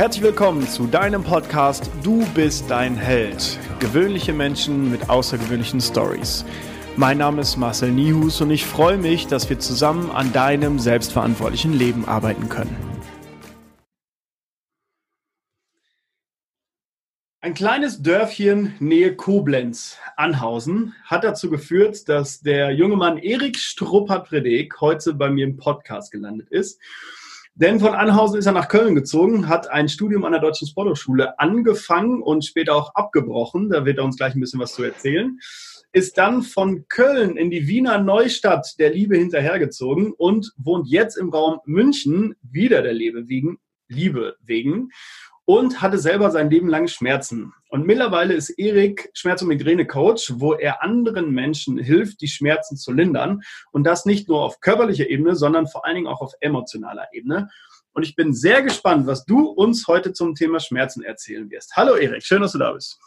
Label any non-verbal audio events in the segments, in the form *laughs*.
Herzlich willkommen zu deinem Podcast Du bist dein Held. Gewöhnliche Menschen mit außergewöhnlichen Stories. Mein Name ist Marcel Nihus und ich freue mich, dass wir zusammen an deinem selbstverantwortlichen Leben arbeiten können. Ein kleines Dörfchen nähe Koblenz, Anhausen, hat dazu geführt, dass der junge Mann Erik Struppert-Predek heute bei mir im Podcast gelandet ist. Denn von Anhausen ist er nach Köln gezogen, hat ein Studium an der Deutschen Sporthochschule angefangen und später auch abgebrochen. Da wird er uns gleich ein bisschen was zu erzählen. Ist dann von Köln in die Wiener Neustadt der Liebe hinterhergezogen und wohnt jetzt im Raum München wieder der Liebe wegen. Liebe wegen und hatte selber sein Leben lang Schmerzen. Und mittlerweile ist Erik Schmerz- und Migräne-Coach, wo er anderen Menschen hilft, die Schmerzen zu lindern. Und das nicht nur auf körperlicher Ebene, sondern vor allen Dingen auch auf emotionaler Ebene. Und ich bin sehr gespannt, was du uns heute zum Thema Schmerzen erzählen wirst. Hallo Erik, schön, dass du da bist.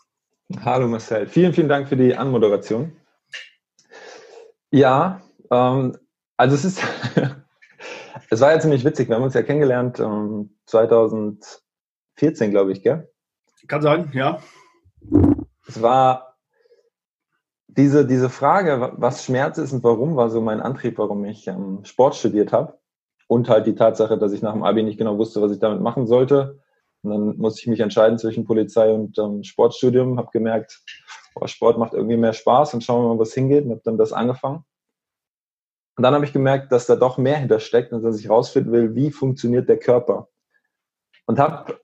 Hallo Marcel, vielen, vielen Dank für die Anmoderation. Ja, ähm, also es ist, *laughs* es war ja ziemlich witzig. Wir haben uns ja kennengelernt ähm, 2000 14, glaube ich, gell? Kann sein, ja. Es war diese, diese Frage, was Schmerz ist und warum, war so mein Antrieb, warum ich ähm, Sport studiert habe. Und halt die Tatsache, dass ich nach dem Abi nicht genau wusste, was ich damit machen sollte. Und dann musste ich mich entscheiden zwischen Polizei und ähm, Sportstudium. Habe gemerkt, oh, Sport macht irgendwie mehr Spaß und schauen wir mal, was hingeht. Und habe dann das angefangen. Und dann habe ich gemerkt, dass da doch mehr hintersteckt und dass ich rausfinden will, wie funktioniert der Körper. Und habe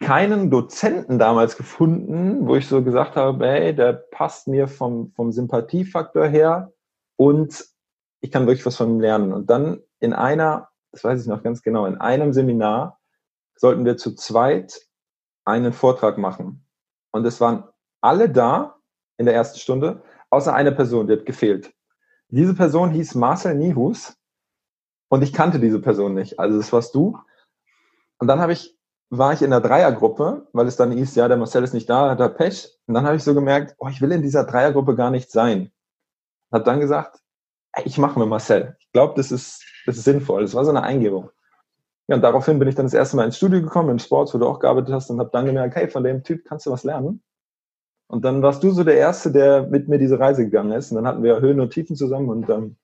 keinen Dozenten damals gefunden, wo ich so gesagt habe, hey, der passt mir vom, vom Sympathiefaktor her und ich kann wirklich was von ihm lernen. Und dann in einer, das weiß ich noch ganz genau, in einem Seminar sollten wir zu zweit einen Vortrag machen. Und es waren alle da in der ersten Stunde, außer eine Person, die hat gefehlt. Diese Person hieß Marcel Nihus und ich kannte diese Person nicht. Also das warst du. Und dann habe ich war ich in der Dreiergruppe, weil es dann hieß, ja, der Marcel ist nicht da, hat er Pech. Und dann habe ich so gemerkt, oh, ich will in dieser Dreiergruppe gar nicht sein. Habe dann gesagt, ey, ich mache mit Marcel. Ich glaube, das ist, das ist sinnvoll. Das war so eine Eingebung. Ja, und daraufhin bin ich dann das erste Mal ins Studio gekommen, im Sport, wo du auch gearbeitet hast, und habe dann gemerkt, hey, von dem Typ kannst du was lernen. Und dann warst du so der Erste, der mit mir diese Reise gegangen ist. Und dann hatten wir Höhen und Tiefen zusammen und ähm,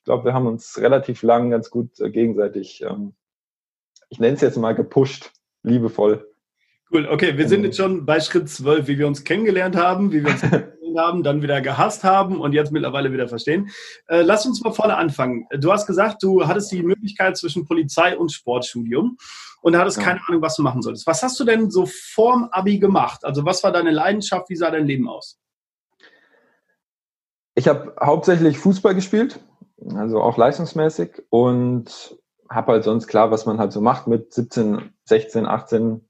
ich glaube, wir haben uns relativ lang ganz gut äh, gegenseitig ähm, ich nenne es jetzt mal gepusht, liebevoll. Cool, okay, wir sind jetzt schon bei Schritt 12, wie wir uns kennengelernt haben, wie wir uns *laughs* kennengelernt haben, dann wieder gehasst haben und jetzt mittlerweile wieder verstehen. Äh, lass uns mal vorne anfangen. Du hast gesagt, du hattest die Möglichkeit zwischen Polizei und Sportstudium und hattest ja. keine Ahnung, was du machen solltest. Was hast du denn so vorm Abi gemacht? Also was war deine Leidenschaft? Wie sah dein Leben aus? Ich habe hauptsächlich Fußball gespielt, also auch leistungsmäßig und habe halt sonst klar, was man halt so macht mit 17, 16, 18,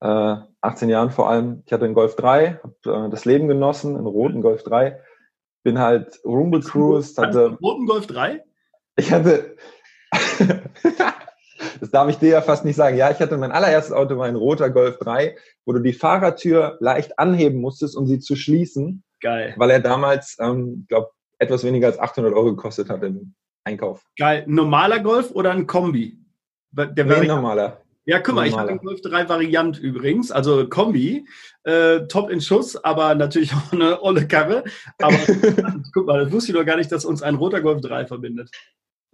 äh, 18 Jahren vor allem. Ich hatte einen Golf 3, habe äh, das Leben genossen, einen roten Golf 3. Bin halt rumgecruised. Hatte einen roten Golf 3? Ich hatte, *laughs* das darf ich dir ja fast nicht sagen. Ja, ich hatte mein allererstes Auto war ein roter Golf 3, wo du die Fahrertür leicht anheben musstest, um sie zu schließen. Geil. Weil er damals, ähm, glaube etwas weniger als 800 Euro gekostet hat im Einkauf. Geil. Normaler Golf oder ein Kombi? Der nee, normaler. Ja, guck mal, ich habe den Golf 3 Variant übrigens, also Kombi, äh, top in Schuss, aber natürlich *laughs* auch eine olle Karre. Aber *laughs* guck mal, das wusste ich doch gar nicht, dass uns ein roter Golf 3 verbindet.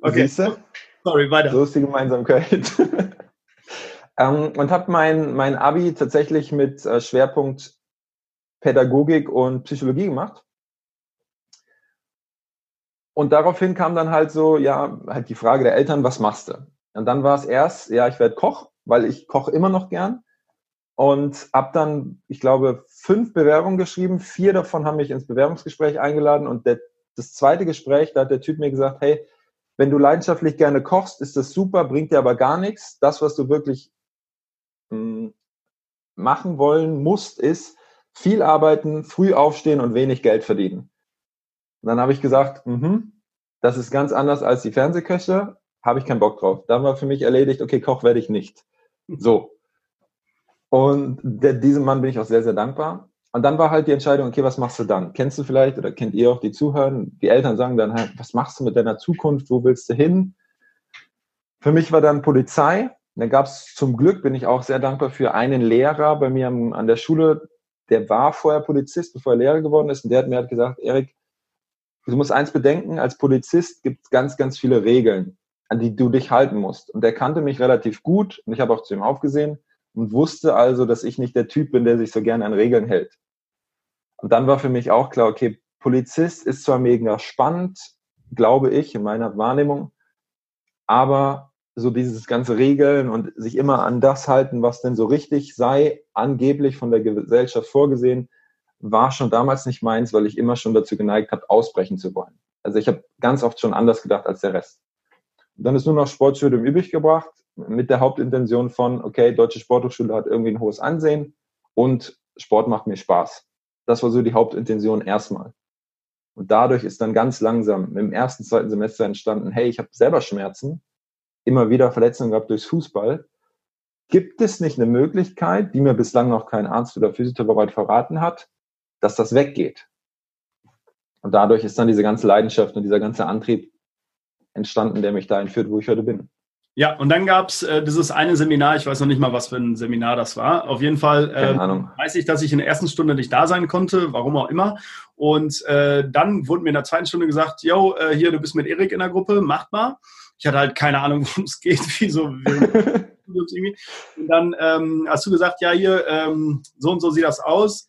Okay. Siehste? Sorry, weiter. So ist die Gemeinsamkeit. *laughs* ähm, und habe mein, mein Abi tatsächlich mit äh, Schwerpunkt Pädagogik und Psychologie gemacht. Und daraufhin kam dann halt so, ja, halt die Frage der Eltern, was machst du? Und dann war es erst, ja, ich werde Koch, weil ich koche immer noch gern. Und habe dann, ich glaube, fünf Bewerbungen geschrieben. Vier davon haben mich ins Bewerbungsgespräch eingeladen. Und der, das zweite Gespräch, da hat der Typ mir gesagt, hey, wenn du leidenschaftlich gerne kochst, ist das super, bringt dir aber gar nichts. Das, was du wirklich mh, hm, machen wollen musst, ist viel arbeiten, früh aufstehen und wenig Geld verdienen. Und dann habe ich gesagt, mhm, das ist ganz anders als die Fernsehköche, habe ich keinen Bock drauf. Dann war für mich erledigt, okay, Koch werde ich nicht. So. Und der, diesem Mann bin ich auch sehr, sehr dankbar. Und dann war halt die Entscheidung, okay, was machst du dann? Kennst du vielleicht oder kennt ihr auch die Zuhören? Die Eltern sagen dann halt, was machst du mit deiner Zukunft? Wo willst du hin? Für mich war dann Polizei, Da gab es zum Glück, bin ich auch sehr dankbar für, einen Lehrer bei mir an der Schule, der war vorher Polizist, bevor er Lehrer geworden ist. Und der hat mir halt gesagt, Erik, du musst eins bedenken, als Polizist gibt es ganz, ganz viele Regeln, an die du dich halten musst. Und der kannte mich relativ gut und ich habe auch zu ihm aufgesehen und wusste also, dass ich nicht der Typ bin, der sich so gerne an Regeln hält. Und dann war für mich auch klar, okay, Polizist ist zwar mega spannend, glaube ich, in meiner Wahrnehmung, aber so dieses ganze Regeln und sich immer an das halten, was denn so richtig sei, angeblich von der Gesellschaft vorgesehen, war schon damals nicht meins, weil ich immer schon dazu geneigt habe, ausbrechen zu wollen. Also ich habe ganz oft schon anders gedacht als der Rest. Und dann ist nur noch Sportstudium übrig gebracht mit der Hauptintention von, okay, Deutsche Sporthochschule hat irgendwie ein hohes Ansehen und Sport macht mir Spaß. Das war so die Hauptintention erstmal. Und dadurch ist dann ganz langsam im ersten, zweiten Semester entstanden, hey, ich habe selber Schmerzen, immer wieder Verletzungen gehabt durchs Fußball. Gibt es nicht eine Möglichkeit, die mir bislang noch kein Arzt oder Physiotherapeut verraten hat, dass das weggeht? Und dadurch ist dann diese ganze Leidenschaft und dieser ganze Antrieb entstanden, der mich dahin führt, wo ich heute bin. Ja, und dann gab es äh, dieses eine Seminar, ich weiß noch nicht mal, was für ein Seminar das war. Auf jeden Fall äh, weiß ich, dass ich in der ersten Stunde nicht da sein konnte, warum auch immer. Und äh, dann wurde mir in der zweiten Stunde gesagt, yo, äh, hier, du bist mit Erik in der Gruppe, macht mal. Ich hatte halt keine Ahnung, *laughs* worum es geht, wieso. *laughs* und dann ähm, hast du gesagt, ja, hier, ähm, so und so sieht das aus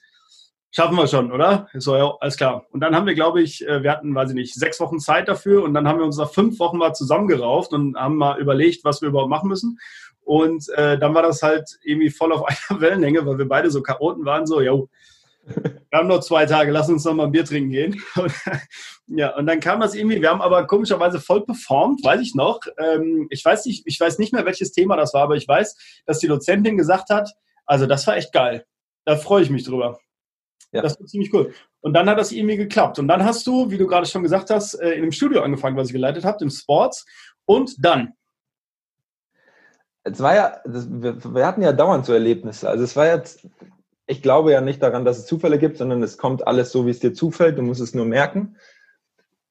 schaffen wir schon, oder? So, ja, alles klar. Und dann haben wir, glaube ich, äh, wir hatten, weiß ich nicht, sechs Wochen Zeit dafür und dann haben wir uns nach fünf Wochen mal zusammengerauft und haben mal überlegt, was wir überhaupt machen müssen. Und äh, dann war das halt irgendwie voll auf *laughs* einer Wellenlänge, weil wir beide so Chaoten waren, so, jo, *laughs* wir haben noch zwei Tage, lass uns noch mal ein Bier trinken gehen. *laughs* Und, ja, und dann kam das irgendwie, wir haben aber komischerweise voll performt, weiß ich noch. Ähm, ich weiß nicht, ich weiß nicht mehr, welches Thema das war, aber ich weiß, dass die Dozentin gesagt hat, also das war echt geil. Da freue ich mich drüber. Ja. Das war ziemlich cool. Und dann hat das irgendwie geklappt. Und dann hast du, wie du gerade schon gesagt hast, äh, in dem Studio angefangen, was ich geleitet habe, im Sports. Und dann? Es war ja, das, wir, wir, hatten ja dauernd so Erlebnisse. Also es war jetzt, ich glaube ja nicht daran, dass es Zufälle gibt, sondern es kommt alles so, wie es dir zufällt. Du musst es nur merken.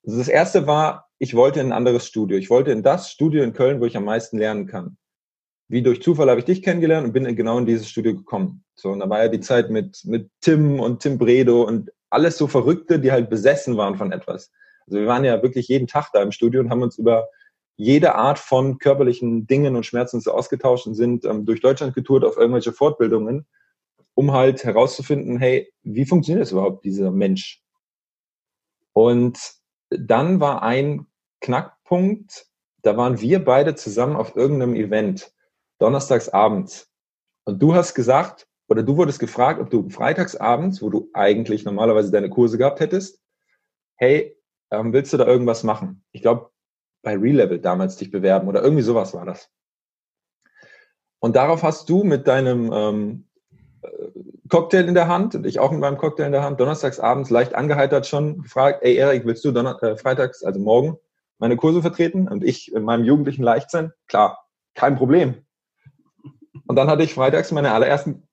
Also das erste war, ich wollte in ein anderes Studio. Ich wollte in das Studio in Köln, wo ich am meisten lernen kann wie durch Zufall habe ich dich kennengelernt und bin genau in dieses Studio gekommen. So, und da war ja die Zeit mit, mit Tim und Tim Bredo und alles so Verrückte, die halt besessen waren von etwas. Also wir waren ja wirklich jeden Tag da im Studio und haben uns über jede Art von körperlichen Dingen und Schmerzen so ausgetauscht und sind ähm, durch Deutschland getourt auf irgendwelche Fortbildungen, um halt herauszufinden, hey, wie funktioniert das überhaupt, dieser Mensch? Und dann war ein Knackpunkt, da waren wir beide zusammen auf irgendeinem Event donnerstags abends. Und du hast gesagt, oder du wurdest gefragt, ob du freitags abends, wo du eigentlich normalerweise deine Kurse gehabt hättest, hey, ähm, willst du da irgendwas machen? Ich glaube, bei Relevel damals dich bewerben oder irgendwie sowas war das. Und darauf hast du mit deinem ähm, äh, Cocktail in der Hand und ich auch mit meinem Cocktail in der Hand, donnerstags abends leicht angeheitert schon gefragt, ey Erik, willst du Donner äh, freitags, also morgen, meine Kurse vertreten? Und ich in meinem jugendlichen Leichtsinn, klar, kein Problem. Und dann hatte ich freitags meine allerersten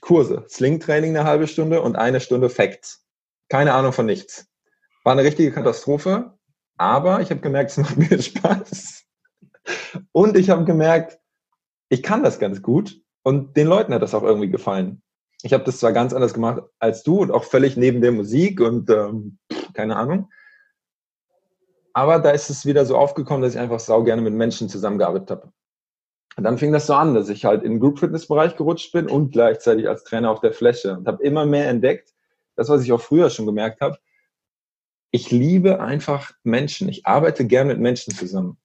Kurse. Sling-Training eine halbe Stunde und eine Stunde Facts. Keine Ahnung von nichts. War eine richtige Katastrophe, aber ich habe gemerkt, es macht *laughs* mir Spaß. Und ich habe gemerkt, ich kann das ganz gut und den Leuten hat das auch irgendwie gefallen. Ich habe das zwar ganz anders gemacht als du und auch völlig neben der Musik und ähm, keine Ahnung. Aber da ist es wieder so aufgekommen, dass ich einfach sau gerne mit Menschen zusammengearbeitet habe. Und dann fing das so an, dass ich halt in den Group Fitness Bereich gerutscht bin und gleichzeitig als Trainer auf der Fläche und habe immer mehr entdeckt, das was ich auch früher schon gemerkt habe, ich liebe einfach Menschen. Ich arbeite gern mit Menschen zusammen.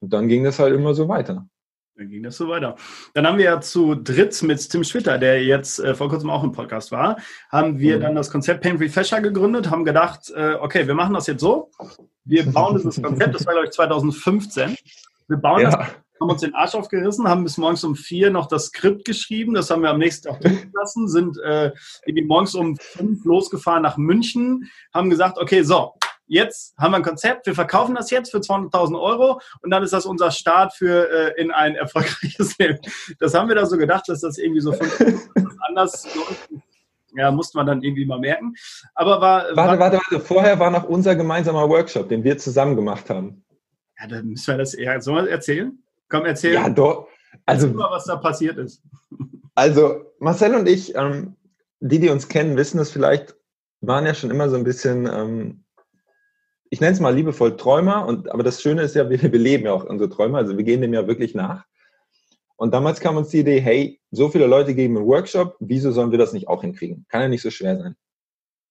Und dann ging das halt immer so weiter. Dann ging das so weiter. Dann haben wir ja zu dritt mit Tim Schwitter, der jetzt äh, vor kurzem auch im Podcast war, haben wir mhm. dann das Konzept Pain Free Fascia gegründet, haben gedacht, äh, okay, wir machen das jetzt so. Wir bauen dieses Konzept, das war glaube ich 2015. Wir bauen ja. das haben uns den Arsch aufgerissen, haben bis morgens um vier noch das Skript geschrieben. Das haben wir am nächsten Tag durchgelassen, sind äh, irgendwie morgens um fünf losgefahren nach München, haben gesagt, okay, so, jetzt haben wir ein Konzept, wir verkaufen das jetzt für 200.000 Euro und dann ist das unser Start für äh, in ein erfolgreiches *laughs* Leben. Das haben wir da so gedacht, dass das irgendwie so *laughs* anders ja, musste man dann irgendwie mal merken. Aber war. Warte, war, warte, warte. Vorher war noch unser gemeinsamer Workshop, den wir zusammen gemacht haben. Ja, dann müssen wir das eher. Sollen wir erzählen? Komm, erzähl. Ja, doch. Also, mal, was da passiert ist. Also, Marcel und ich, ähm, die, die uns kennen, wissen es vielleicht, waren ja schon immer so ein bisschen, ähm, ich nenne es mal liebevoll Träumer. Und, aber das Schöne ist ja, wir, wir leben ja auch unsere Träume. Also, wir gehen dem ja wirklich nach. Und damals kam uns die Idee, hey, so viele Leute geben einen Workshop, wieso sollen wir das nicht auch hinkriegen? Kann ja nicht so schwer sein.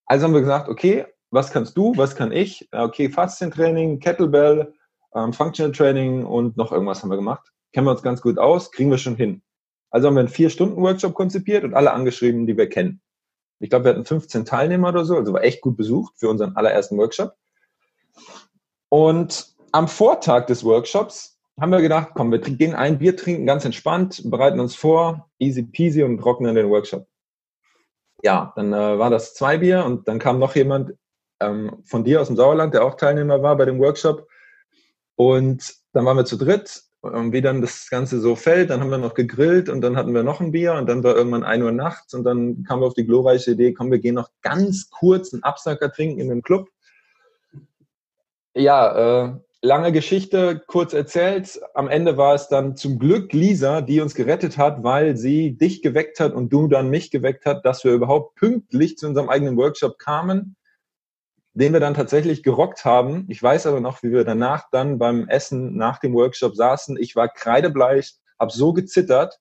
Also haben wir gesagt, okay, was kannst du, was kann ich? Okay, Faszientraining, Kettlebell, ähm, Functional Training und noch irgendwas haben wir gemacht. Kennen wir uns ganz gut aus, kriegen wir schon hin. Also haben wir einen Vier-Stunden-Workshop konzipiert und alle angeschrieben, die wir kennen. Ich glaube, wir hatten 15 Teilnehmer oder so, also war echt gut besucht für unseren allerersten Workshop. Und am Vortag des Workshops haben wir gedacht, komm, wir gehen ein Bier trinken, ganz entspannt, bereiten uns vor, easy peasy und trocknen den Workshop. Ja, dann äh, war das zwei Bier und dann kam noch jemand ähm, von dir aus dem Sauerland, der auch Teilnehmer war bei dem Workshop. Und dann waren wir zu dritt. Und wie dann das Ganze so fällt, dann haben wir noch gegrillt und dann hatten wir noch ein Bier und dann war irgendwann ein Uhr nachts und dann kamen wir auf die glorreiche Idee, komm, wir gehen noch ganz kurz einen Absacker trinken in einem Club. Ja, äh, lange Geschichte kurz erzählt. Am Ende war es dann zum Glück Lisa, die uns gerettet hat, weil sie dich geweckt hat und du dann mich geweckt hat, dass wir überhaupt pünktlich zu unserem eigenen Workshop kamen, den wir dann tatsächlich gerockt haben. Ich weiß aber noch, wie wir danach dann beim Essen nach dem Workshop saßen. Ich war kreidebleich, habe so gezittert,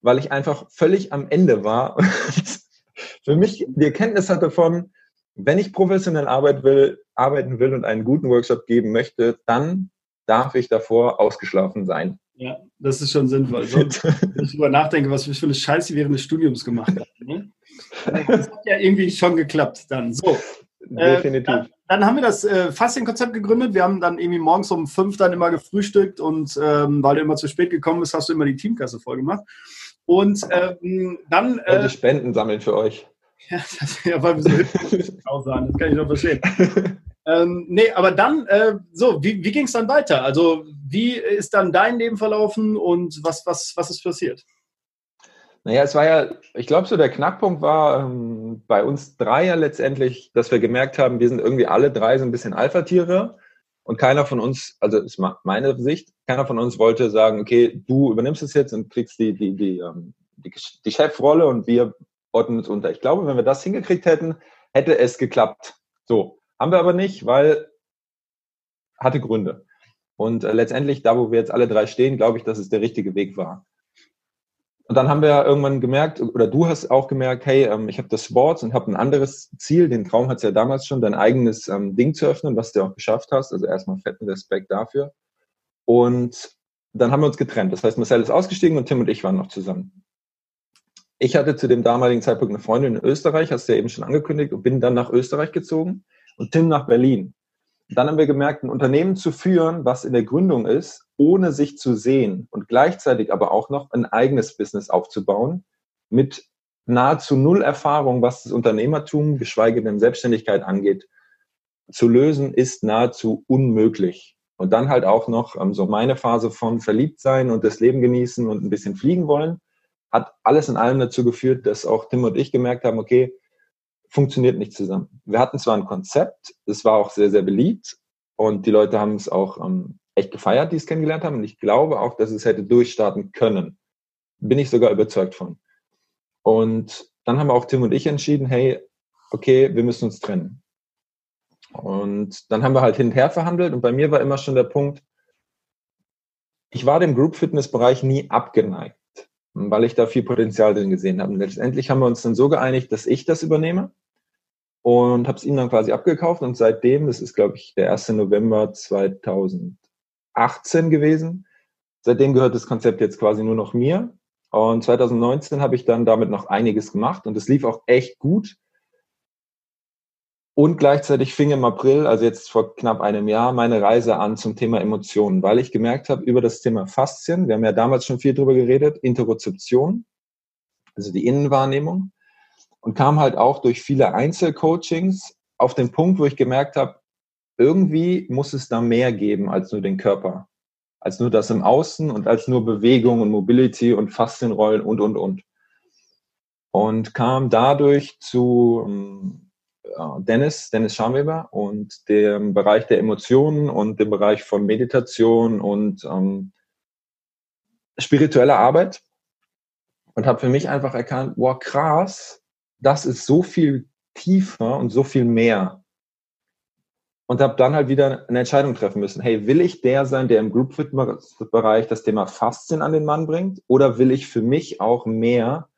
weil ich einfach völlig am Ende war. *laughs* für mich die Erkenntnis hatte von, wenn ich professionell arbeiten will, arbeiten will und einen guten Workshop geben möchte, dann darf ich davor ausgeschlafen sein. Ja, das ist schon sinnvoll. So, *laughs* wenn ich darüber nachdenke, was ich für eine Scheiße während des Studiums gemacht habe. Ne? Das hat ja irgendwie schon geklappt dann. So. Äh, Definitiv. Äh, dann, haben wir das äh, Fasting-Konzept gegründet. Wir haben dann irgendwie morgens um fünf dann immer gefrühstückt und ähm, weil du immer zu spät gekommen bist, hast du immer die Teamkasse voll gemacht. Und ähm, dann. Äh, und Spenden sammeln für euch. *laughs* Ja, das, ja weil wir so sein, das kann ich noch verstehen. ähm, nee, aber dann, äh, so, wie, wie ging es dann weiter? Also, wie ist dann dein Leben verlaufen und was, was, was ist passiert? Naja, es war ja, ich glaube, so der Knackpunkt war ähm, bei uns drei ja letztendlich, dass wir gemerkt haben, wir sind irgendwie alle drei so ein bisschen Alpha-Tiere und keiner von uns, also ist meine Sicht, keiner von uns wollte sagen, okay, du übernimmst es jetzt und kriegst die, die, die, ähm, die, die Chefrolle und wir ordnen uns unter. Ich glaube, wenn wir das hingekriegt hätten, hätte es geklappt. So, haben wir aber nicht, weil hatte Gründe. Und äh, letztendlich, da wo wir jetzt alle drei stehen, glaube ich, dass es der richtige Weg war. Und dann haben wir irgendwann gemerkt, oder du hast auch gemerkt, hey, ähm, ich habe das Sports und habe ein anderes Ziel. Den Traum hat es ja damals schon, dein eigenes ähm, Ding zu öffnen, was du auch geschafft hast. Also erstmal fetten Respekt dafür. Und dann haben wir uns getrennt. Das heißt, Marcel ist ausgestiegen und Tim und ich waren noch zusammen. Ich hatte zu dem damaligen Zeitpunkt eine Freundin in Österreich, hast du ja eben schon angekündigt, und bin dann nach Österreich gezogen und Tim nach Berlin. Dann haben wir gemerkt, ein Unternehmen zu führen, was in der Gründung ist, ohne sich zu sehen und gleichzeitig aber auch noch ein eigenes Business aufzubauen mit nahezu null Erfahrung, was das Unternehmertum, geschweige denn Selbstständigkeit angeht, zu lösen, ist nahezu unmöglich. Und dann halt auch noch ähm, so meine Phase von verliebt sein und das Leben genießen und ein bisschen fliegen wollen hat alles in allem dazu geführt, dass auch Tim und ich gemerkt haben, okay, funktioniert nicht zusammen. Wir hatten zwar ein Konzept, es war auch sehr, sehr beliebt und die Leute haben es auch ähm, echt gefeiert, die es kennengelernt haben und ich glaube auch, dass es hätte durchstarten können. Bin ich sogar überzeugt von. Und dann haben auch Tim und ich entschieden, hey, okay, wir müssen uns trennen. Und dann haben wir halt hin und her verhandelt und bei mir war immer schon der Punkt, ich war dem Group Fitness Bereich nie abgeneigt weil ich da viel Potenzial drin gesehen habe. Und letztendlich haben wir uns dann so geeinigt, dass ich das übernehme und habe es ihm dann quasi abgekauft. Und seitdem, das ist, glaube ich, der 1. November 2018 gewesen, seitdem gehört das Konzept jetzt quasi nur noch mir. Und 2019 habe ich dann damit noch einiges gemacht und es lief auch echt gut. Und gleichzeitig fing im April, also jetzt vor knapp einem Jahr, meine Reise an zum Thema Emotionen, weil ich gemerkt habe, über das Thema Faszien, wir haben ja damals schon viel drüber geredet, Interozeption, also die Innenwahrnehmung, und kam halt auch durch viele Einzelcoachings auf den Punkt, wo ich gemerkt habe, irgendwie muss es da mehr geben als nur den Körper, als nur das im Außen und als nur Bewegung und Mobility und Faszienrollen und, und, und. Und kam dadurch zu ähm, äh, Dennis, Dennis Scharweber und dem Bereich der Emotionen und dem Bereich von Meditation und ähm, spirituelle Arbeit und habe für mich einfach erkannt, wow, krass, das ist so viel tiefer und so viel mehr. Und habe dann halt wieder eine Entscheidung treffen müssen. Hey, will ich der sein, der im Group Fit Bereich das Thema Faszien an den Mann bringt? Oder will ich für mich auch mehr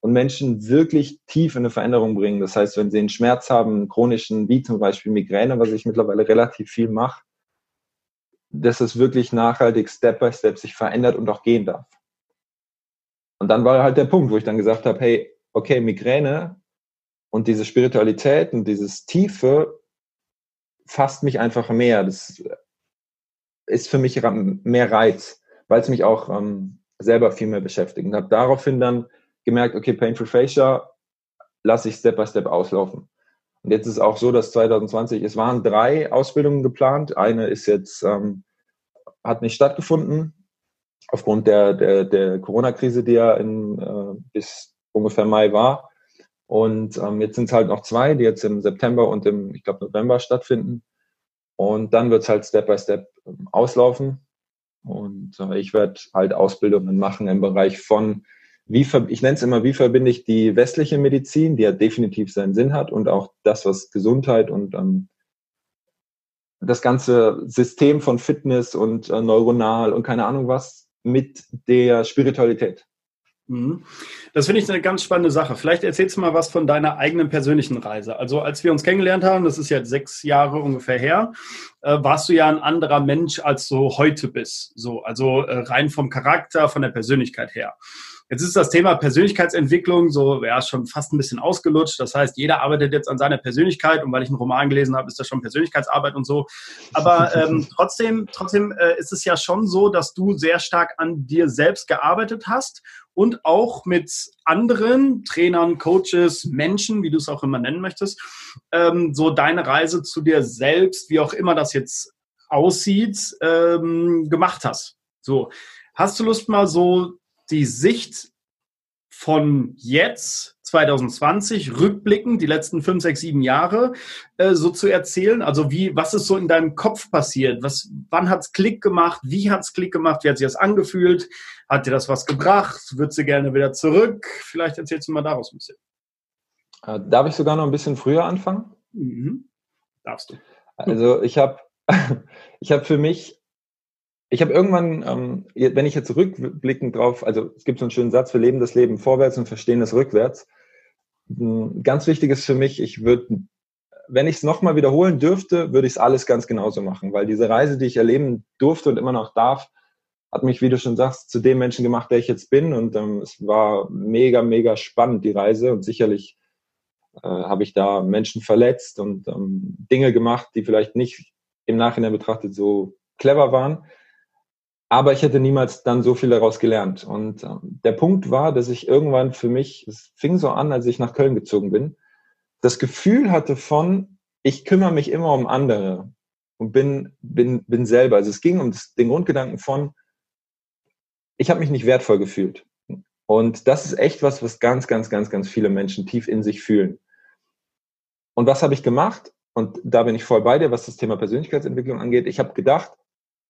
und Menschen wirklich tief in eine Veränderung bringen? Das heißt, wenn sie einen Schmerz haben, einen chronischen, wie zum Beispiel Migräne, was ich mittlerweile relativ viel mache, dass es wirklich nachhaltig Step by Step sich verändert und auch gehen darf. Und dann war halt der Punkt, wo ich dann gesagt habe, hey, okay, Migräne und diese Spiritualität und dieses Tiefe fasst mich einfach mehr. Das ist für mich mehr Reiz, weil es mich auch ähm, selber viel mehr beschäftigt. Und habe daraufhin dann gemerkt, okay, Painful Fascia lasse ich Step by Step auslaufen. Und jetzt ist auch so, dass 2020, es waren drei Ausbildungen geplant. Eine ist jetzt, ähm, hat nicht stattgefunden, aufgrund der, der, der Corona-Krise, die ja in, äh, bis ungefähr Mai war. Und ähm, jetzt sind es halt noch zwei, die jetzt im September und im, ich glaube, November stattfinden. Und dann wird es halt Step by Step ähm, auslaufen. Und äh, ich werde halt Ausbildungen machen im Bereich von, wie ich nenne es immer, wie verbinde ich die westliche Medizin, die ja definitiv seinen Sinn hat, und auch das, was Gesundheit und ähm, das ganze System von Fitness und äh, neuronal und keine Ahnung was mit der Spiritualität. Mhm. Das finde ich eine ganz spannende Sache. Vielleicht erzählst du mal was von deiner eigenen persönlichen Reise. Also als wir uns kennengelernt haben, das ist jetzt sechs Jahre ungefähr her, äh, warst du ja ein anderer Mensch, als du heute bist. So, also äh, rein vom Charakter, von der Persönlichkeit her. Jetzt ist das Thema Persönlichkeitsentwicklung so, ja, schon fast ein bisschen ausgelutscht. Das heißt, jeder arbeitet jetzt an seiner Persönlichkeit und weil ich einen Roman gelesen habe, ist das schon Persönlichkeitsarbeit und so. Aber *laughs* ähm, trotzdem, trotzdem äh, ist es ja schon so, dass du sehr stark an dir selbst gearbeitet hast und auch mit anderen Trainern, Coaches, Menschen, wie du es auch immer nennen möchtest, ähm, so deine Reise zu dir selbst, wie auch immer das jetzt aussieht, ähm, gemacht hast. So, hast du Lust mal so die Sicht von jetzt, 2020, rückblickend, die letzten fünf, sechs, sieben Jahre, äh, so zu erzählen? Also wie, was ist so in deinem Kopf passiert? Was, wann hat's Klick gemacht? Wie hat's Klick gemacht? Wie hat sich das angefühlt? Hat dir das was gebracht? Würdest du gerne wieder zurück? Vielleicht erzählst du mal daraus ein bisschen. Äh, darf ich sogar noch ein bisschen früher anfangen? Mhm. Darfst du. Also ich habe *laughs* ich hab für mich ich habe irgendwann, ähm, wenn ich jetzt rückblickend drauf, also es gibt so einen schönen Satz, wir leben das Leben vorwärts und verstehen es rückwärts. Ganz wichtig ist für mich, ich würde, wenn ich es nochmal wiederholen dürfte, würde ich es alles ganz genauso machen, weil diese Reise, die ich erleben durfte und immer noch darf, hat mich, wie du schon sagst, zu dem Menschen gemacht, der ich jetzt bin. Und ähm, es war mega, mega spannend, die Reise. Und sicherlich äh, habe ich da Menschen verletzt und ähm, Dinge gemacht, die vielleicht nicht im Nachhinein betrachtet so clever waren. Aber ich hätte niemals dann so viel daraus gelernt. Und äh, der Punkt war, dass ich irgendwann für mich, es fing so an, als ich nach Köln gezogen bin, das Gefühl hatte von, ich kümmere mich immer um andere und bin, bin, bin selber. Also es ging um das, den Grundgedanken von, ich habe mich nicht wertvoll gefühlt. Und das ist echt was, was ganz, ganz, ganz, ganz viele Menschen tief in sich fühlen. Und was habe ich gemacht? Und da bin ich voll bei dir, was das Thema Persönlichkeitsentwicklung angeht. Ich habe gedacht,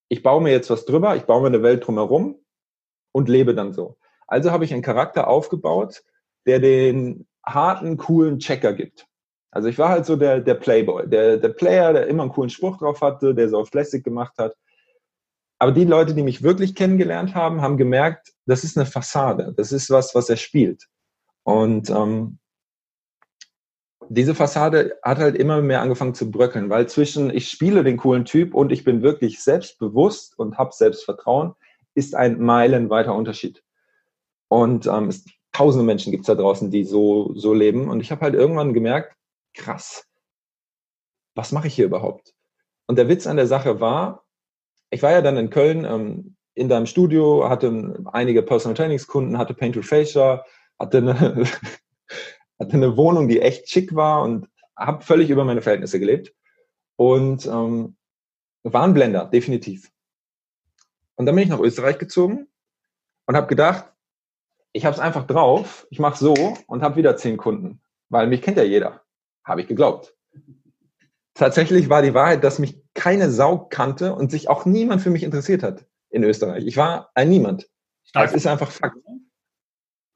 ich baue mir jetzt was drüber, ich baue mir eine Welt drumherum und lebe dann so. Also habe ich einen Charakter aufgebaut, der den harten, coolen Checker gibt. Also ich war halt so der, der Playboy, der, der Player, der immer einen coolen Spruch drauf hatte, der so auf Plastik gemacht hat. Aber die Leute, die mich wirklich kennengelernt haben, haben gemerkt, das ist eine Fassade. Das ist was, was er spielt. Und ähm, diese Fassade hat halt immer mehr angefangen zu bröckeln, weil zwischen ich spiele den coolen Typ und ich bin wirklich selbstbewusst und habe Selbstvertrauen, ist ein meilenweiter Unterschied. Und ähm, es, tausende Menschen gibt es da draußen, die so, so leben. Und ich habe halt irgendwann gemerkt, krass, was mache ich hier überhaupt? Und der Witz an der Sache war, ich war ja dann in Köln ähm, in deinem Studio, hatte einige Personal Trainingskunden, hatte Paint to Fascia, hatte eine hatte eine Wohnung, die echt schick war und habe völlig über meine Verhältnisse gelebt. Und ähm, war ein Blender, definitiv. Und dann bin ich nach Österreich gezogen und habe gedacht, ich habe es einfach drauf, ich mache so und habe wieder zehn Kunden, weil mich kennt ja jeder. Habe ich geglaubt. Tatsächlich war die Wahrheit, dass mich keine Sau kannte und sich auch niemand für mich interessiert hat in Österreich. Ich war ein Niemand. Stark. Das ist einfach Fakt.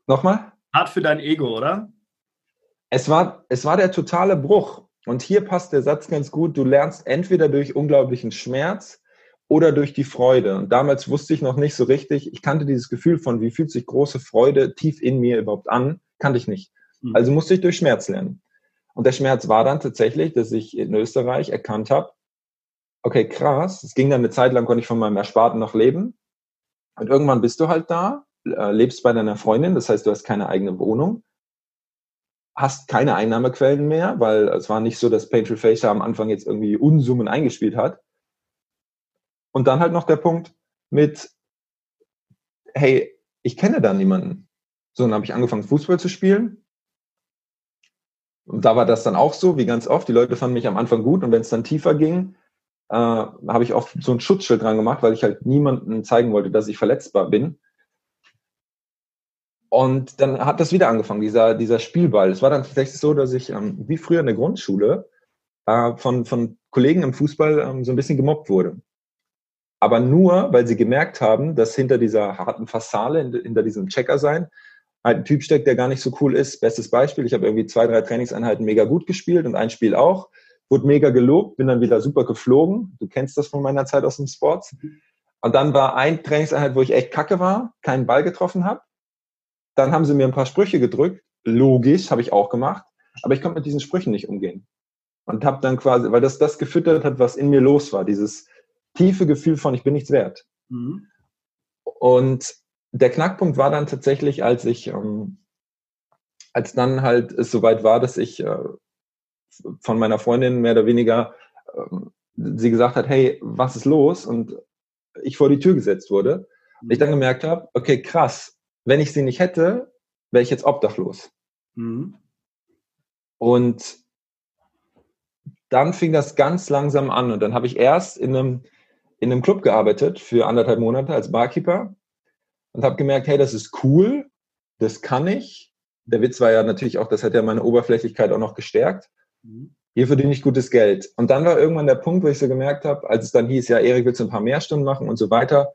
Nochmal? Hart für dein Ego, oder? Es war, es war der totale Bruch. Und hier passt der Satz ganz gut. Du lernst entweder durch unglaublichen Schmerz oder durch die Freude. Und damals wusste ich noch nicht so richtig, ich kannte dieses Gefühl von, wie fühlt sich große Freude tief in mir überhaupt an, kannte ich nicht. Mhm. Also musste ich durch Schmerz lernen. Und der Schmerz war dann tatsächlich, dass ich in Österreich erkannt habe, okay, krass, es ging dann eine Zeit lang, konnte ich von meinem Ersparten noch leben. Und irgendwann bist du halt da, äh, lebst bei deiner Freundin, das heißt, du hast keine eigene Wohnung, hast keine Einnahmequellen mehr, weil es war nicht so, dass Painter Facer am Anfang jetzt irgendwie Unsummen eingespielt hat. Und dann halt noch der Punkt mit, hey, ich kenne da niemanden. So, dann habe ich angefangen, Fußball zu spielen. Und da war das dann auch so, wie ganz oft. Die Leute fanden mich am Anfang gut und wenn es dann tiefer ging, äh, habe ich oft so ein Schutzschild dran gemacht, weil ich halt niemandem zeigen wollte, dass ich verletzbar bin. Und dann hat das wieder angefangen, dieser, dieser Spielball. Es war dann tatsächlich so, dass ich, ähm, wie früher in der Grundschule, äh, von, von Kollegen im Fußball ähm, so ein bisschen gemobbt wurde. Aber nur, weil sie gemerkt haben, dass hinter dieser harten Fassade, hinter diesem Checker sein, halt ein Typ steckt, der gar nicht so cool ist. Bestes Beispiel, ich habe irgendwie zwei, drei Trainingseinheiten mega gut gespielt und ein Spiel auch wurde mega gelobt, bin dann wieder super geflogen. Du kennst das von meiner Zeit aus dem Sport. Und dann war ein Trainingseinheit, wo ich echt kacke war, keinen Ball getroffen habe. Dann haben sie mir ein paar Sprüche gedrückt. Logisch, habe ich auch gemacht. Aber ich konnte mit diesen Sprüchen nicht umgehen. Und habe dann quasi, weil das das gefüttert hat, was in mir los war, dieses tiefe Gefühl von, ich bin nichts wert. Mhm. Und der Knackpunkt war dann tatsächlich, als ich, ähm, als dann halt es soweit war, dass ich äh, von meiner Freundin mehr oder weniger ähm, sie gesagt hat, hey, was ist los? Und ich vor die Tür gesetzt wurde. Und ich dann mhm. gemerkt habe, okay, krass, wenn ich sie nicht hätte, wäre ich jetzt obdachlos. Mhm. Und dann fing das ganz langsam an und dann habe ich erst in einem, in einem Club gearbeitet für anderthalb Monate als Barkeeper und habe gemerkt, hey, das ist cool, das kann ich. Der Witz war ja natürlich auch, das hat ja meine Oberflächlichkeit auch noch gestärkt. Mhm. Hier verdiene ich gutes Geld. Und dann war irgendwann der Punkt, wo ich so gemerkt habe, als es dann hieß, ja, Erik, willst du ein paar mehr Stunden machen und so weiter,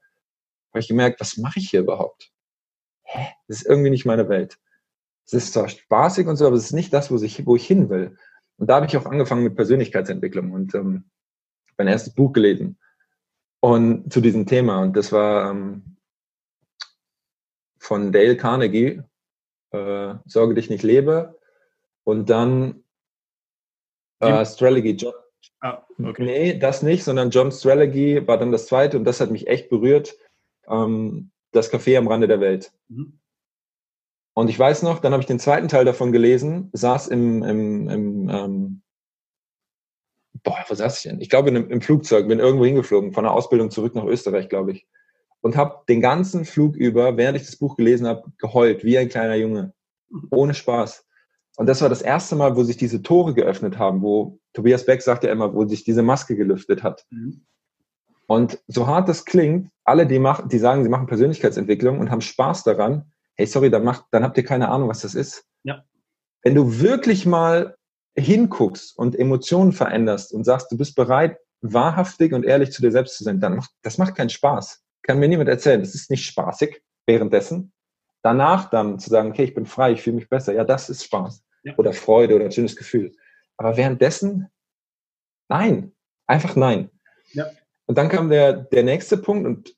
habe ich gemerkt, was mache ich hier überhaupt? Hä? Das ist irgendwie nicht meine Welt. Es ist zwar spaßig und so, aber es ist nicht das, wo ich, wo ich hin will. Und da habe ich auch angefangen mit Persönlichkeitsentwicklung und ähm, mein erstes Buch gelesen und zu diesem Thema. Und das war ähm, von Dale Carnegie, äh, Sorge dich nicht lebe. Und dann Uh, Strelegy. John, ah, okay. Nee, das nicht, sondern John Strelegy war dann das zweite und das hat mich echt berührt. Ähm, das Café am Rande der Welt. Mhm. Und ich weiß noch, dann habe ich den zweiten Teil davon gelesen, saß im, im, im ähm, boah, wo saß ich denn? Ich glaube im, im Flugzeug, bin irgendwo hingeflogen, von der Ausbildung zurück nach Österreich, glaube ich. Und habe den ganzen Flug über, während ich das Buch gelesen habe, geheult, wie ein kleiner Junge. Ohne Spaß. Und das war das erste Mal, wo sich diese Tore geöffnet haben, wo Tobias Beck sagt ja immer, wo sich diese Maske gelüftet hat. Mhm. Und so hart das klingt, alle, die, machen, die sagen, sie machen Persönlichkeitsentwicklung und haben Spaß daran, hey, sorry, dann, macht, dann habt ihr keine Ahnung, was das ist. Ja. Wenn du wirklich mal hinguckst und Emotionen veränderst und sagst, du bist bereit, wahrhaftig und ehrlich zu dir selbst zu sein, dann macht, das macht keinen Spaß. Kann mir niemand erzählen. Das ist nicht spaßig währenddessen. Danach dann zu sagen, okay, ich bin frei, ich fühle mich besser. Ja, das ist Spaß ja. oder Freude oder ein schönes Gefühl. Aber währenddessen, nein, einfach nein. Ja. Und dann kam der, der nächste Punkt und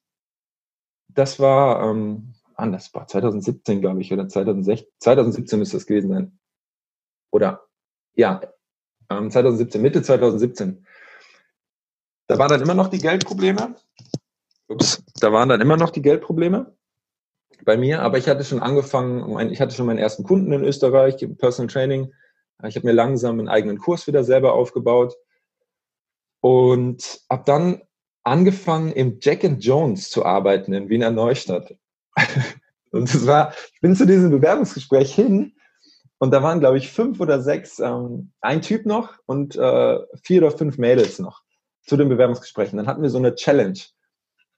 das war ähm, anders, war 2017, glaube ich, oder 2016, 2017 müsste das gewesen sein. Oder ja, ähm, 2017, Mitte 2017. Da waren dann immer noch die Geldprobleme. Ups, da waren dann immer noch die Geldprobleme bei mir, aber ich hatte schon angefangen, ich hatte schon meinen ersten Kunden in Österreich, Personal Training. Ich habe mir langsam einen eigenen Kurs wieder selber aufgebaut und habe dann angefangen, im Jack and Jones zu arbeiten in Wiener Neustadt. *laughs* und das war, ich bin zu diesem Bewerbungsgespräch hin und da waren, glaube ich, fünf oder sechs, ähm, ein Typ noch und äh, vier oder fünf Mädels noch zu den Bewerbungsgesprächen. Dann hatten wir so eine Challenge.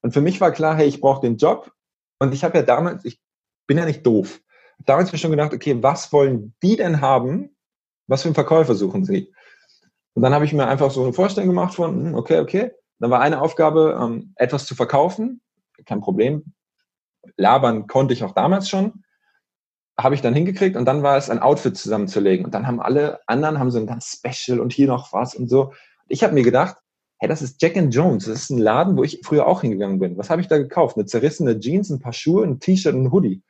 Und für mich war klar, hey, ich brauche den Job und ich habe ja damals, ich bin ja nicht doof. Damals ich schon gedacht, okay, was wollen die denn haben? Was für einen Verkäufer suchen sie? Und dann habe ich mir einfach so eine Vorstellung gemacht von, hm, okay, okay. Dann war eine Aufgabe, ähm, etwas zu verkaufen. Kein Problem. labern konnte ich auch damals schon. Habe ich dann hingekriegt und dann war es ein Outfit zusammenzulegen. Und dann haben alle anderen haben so ein ganz Special und hier noch was und so. Ich habe mir gedacht, hey, das ist Jack and Jones. Das ist ein Laden, wo ich früher auch hingegangen bin. Was habe ich da gekauft? Eine zerrissene Jeans, ein paar Schuhe, ein T-Shirt und ein Hoodie.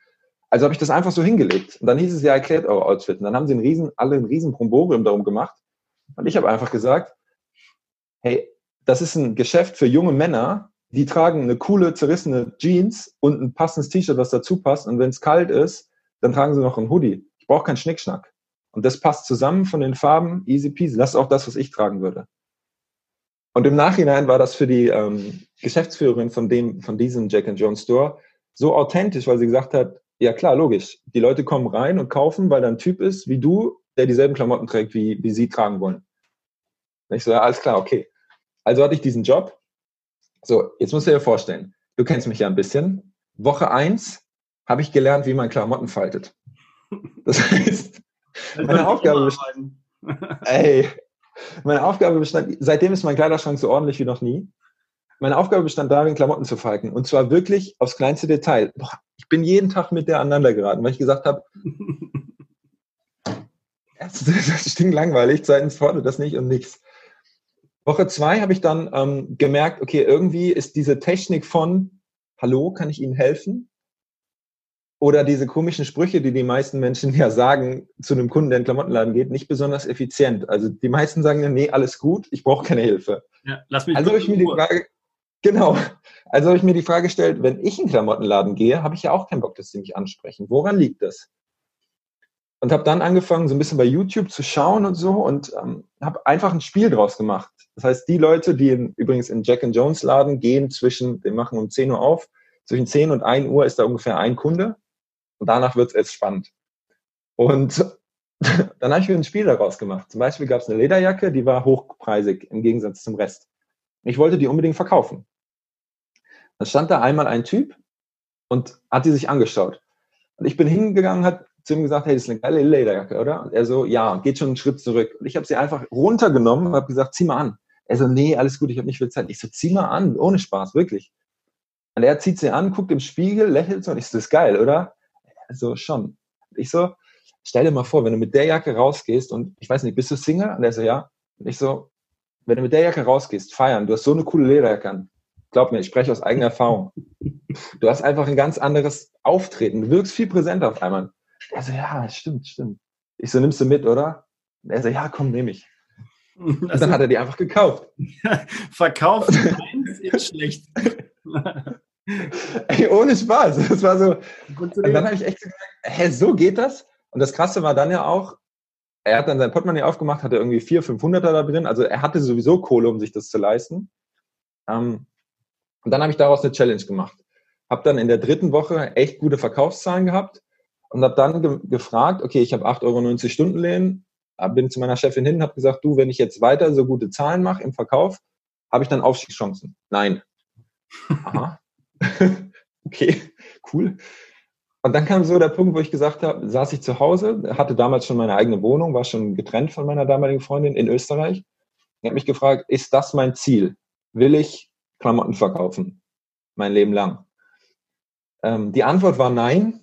Also habe ich das einfach so hingelegt. Und dann hieß es ja, erklärt eure Outfit. Und dann haben sie einen riesen, alle ein riesen Bromborium darum gemacht. Und ich habe einfach gesagt, hey, das ist ein Geschäft für junge Männer, die tragen eine coole, zerrissene Jeans und ein passendes T-Shirt, was dazu passt. Und wenn es kalt ist, dann tragen sie noch ein Hoodie. Ich brauche keinen Schnickschnack. Und das passt zusammen von den Farben, easy peasy. Das ist auch das, was ich tragen würde. Und im Nachhinein war das für die ähm, Geschäftsführerin von dem, von diesem Jack and Jones Store so authentisch, weil sie gesagt hat, ja klar, logisch. Die Leute kommen rein und kaufen, weil da ein Typ ist wie du, der dieselben Klamotten trägt, wie, wie sie tragen wollen. Und ich so, ja, alles klar, okay. Also hatte ich diesen Job. So, jetzt musst du dir vorstellen, du kennst mich ja ein bisschen. Woche eins habe ich gelernt, wie man Klamotten faltet. Das heißt, *laughs* meine Aufgabe bestand, *laughs* ey, meine Aufgabe bestand, seitdem ist mein Kleiderschrank so ordentlich wie noch nie. Meine Aufgabe bestand darin, Klamotten zu falten. Und zwar wirklich aufs kleinste Detail. Boah, ich bin jeden Tag mit der aneinander geraten, weil ich gesagt habe, *laughs* das stinkt langweilig, zweitens fordert das nicht und nichts. Woche zwei habe ich dann ähm, gemerkt, okay, irgendwie ist diese Technik von Hallo, kann ich Ihnen helfen? Oder diese komischen Sprüche, die die meisten Menschen *laughs* ja sagen zu einem Kunden, der in den Klamottenladen geht, nicht besonders effizient. Also die meisten sagen ja, nee, alles gut, ich brauche keine Hilfe. Ja, lass mich also habe ich mir die Frage, Genau. Also habe ich mir die Frage gestellt, wenn ich in den Klamottenladen gehe, habe ich ja auch keinen Bock, dass sie mich ansprechen. Woran liegt das? Und habe dann angefangen, so ein bisschen bei YouTube zu schauen und so und ähm, habe einfach ein Spiel draus gemacht. Das heißt, die Leute, die in, übrigens in Jack and Jones Laden gehen zwischen, wir machen um 10 Uhr auf, zwischen 10 und 1 Uhr ist da ungefähr ein Kunde und danach wird es erst spannend. Und *laughs* dann habe ich mir ein Spiel daraus gemacht. Zum Beispiel gab es eine Lederjacke, die war hochpreisig im Gegensatz zum Rest. Ich wollte die unbedingt verkaufen. Dann stand da einmal ein Typ und hat die sich angeschaut. Und ich bin hingegangen, hat zu ihm gesagt, hey, das ist eine geile Lederjacke, oder? Und er so, ja, geht schon einen Schritt zurück. Und ich habe sie einfach runtergenommen und habe gesagt, zieh mal an. Er so, nee, alles gut, ich habe nicht viel Zeit. Ich so, zieh mal an, ohne Spaß, wirklich. Und er zieht sie an, guckt im Spiegel, lächelt so und ich so, das ist geil, oder? So, schon. Ich so, stell dir mal vor, wenn du mit der Jacke rausgehst und ich weiß nicht, bist du Single? Und er so, ja. Und ich so, wenn du mit der Jacke rausgehst, feiern, du hast so eine coole Lederjacke an, glaub mir, ich spreche aus eigener Erfahrung. Du hast einfach ein ganz anderes Auftreten. Du wirkst viel präsenter auf einmal. Er so, ja, stimmt, stimmt. Ich so, nimmst du mit, oder? er so, ja, komm, nehme ich. *laughs* Und dann hat er die einfach gekauft. *laughs* Verkauft *laughs* eins ist schlecht. Ey, ohne Spaß. Das war so. Und dann habe ich echt gesagt, hä, so geht das? Und das Krasse war dann ja auch, er hat dann sein Portemonnaie aufgemacht, hatte irgendwie 400, 500er da drin. Also er hatte sowieso Kohle, um sich das zu leisten. Ähm, und dann habe ich daraus eine Challenge gemacht. Habe dann in der dritten Woche echt gute Verkaufszahlen gehabt und habe dann ge gefragt, okay, ich habe 8,90 Euro Stundenlehnen, bin zu meiner Chefin hin und habe gesagt, du, wenn ich jetzt weiter so gute Zahlen mache im Verkauf, habe ich dann Aufstiegschancen? Nein. Aha. *laughs* okay, cool. Und dann kam so der Punkt, wo ich gesagt habe, saß ich zu Hause, hatte damals schon meine eigene Wohnung, war schon getrennt von meiner damaligen Freundin in Österreich. Ich habe mich gefragt, ist das mein Ziel? Will ich Klamotten verkaufen. Mein Leben lang. Ähm, die Antwort war nein.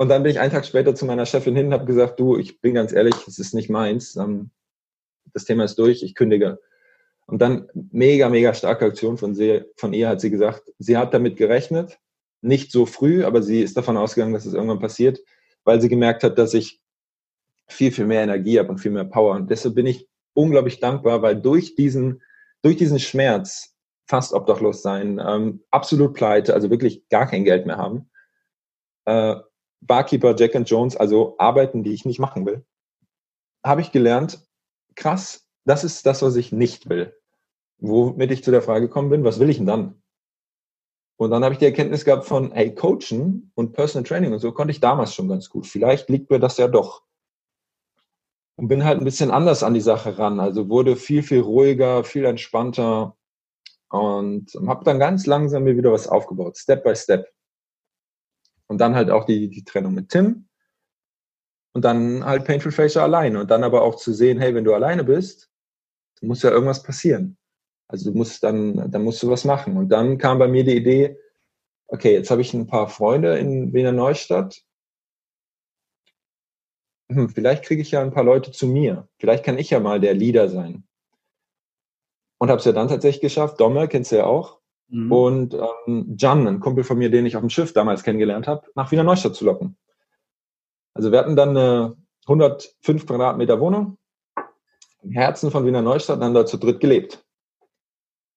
Und dann bin ich einen Tag später zu meiner Chefin hin und habe gesagt, du, ich bin ganz ehrlich, es ist nicht meins. Ähm, das Thema ist durch, ich kündige. Und dann mega, mega starke Aktion von, sie, von ihr hat sie gesagt, sie hat damit gerechnet, nicht so früh, aber sie ist davon ausgegangen, dass es irgendwann passiert, weil sie gemerkt hat, dass ich viel, viel mehr Energie habe und viel mehr Power. Und deshalb bin ich unglaublich dankbar, weil durch diesen, durch diesen Schmerz fast obdachlos sein, ähm, absolut pleite, also wirklich gar kein Geld mehr haben. Äh, Barkeeper, Jack and Jones, also Arbeiten, die ich nicht machen will, habe ich gelernt, krass, das ist das, was ich nicht will. Womit ich zu der Frage gekommen bin, was will ich denn dann? Und dann habe ich die Erkenntnis gehabt von, hey, Coachen und Personal Training und so konnte ich damals schon ganz gut. Vielleicht liegt mir das ja doch. Und bin halt ein bisschen anders an die Sache ran. Also wurde viel, viel ruhiger, viel entspannter, und habe dann ganz langsam mir wieder was aufgebaut, Step by Step. Und dann halt auch die, die Trennung mit Tim. Und dann halt Painful Facial alleine. Und dann aber auch zu sehen, hey, wenn du alleine bist, muss ja irgendwas passieren. Also du musst dann, dann musst du was machen. Und dann kam bei mir die Idee, okay, jetzt habe ich ein paar Freunde in Wiener Neustadt. Hm, vielleicht kriege ich ja ein paar Leute zu mir. Vielleicht kann ich ja mal der Leader sein. Und habe es ja dann tatsächlich geschafft. Domme, kennst du ja auch. Mhm. Und ähm, Jan, ein Kumpel von mir, den ich auf dem Schiff damals kennengelernt habe, nach Wiener Neustadt zu locken. Also wir hatten dann eine 105 Quadratmeter Wohnung im Herzen von Wiener Neustadt und haben da zu dritt gelebt.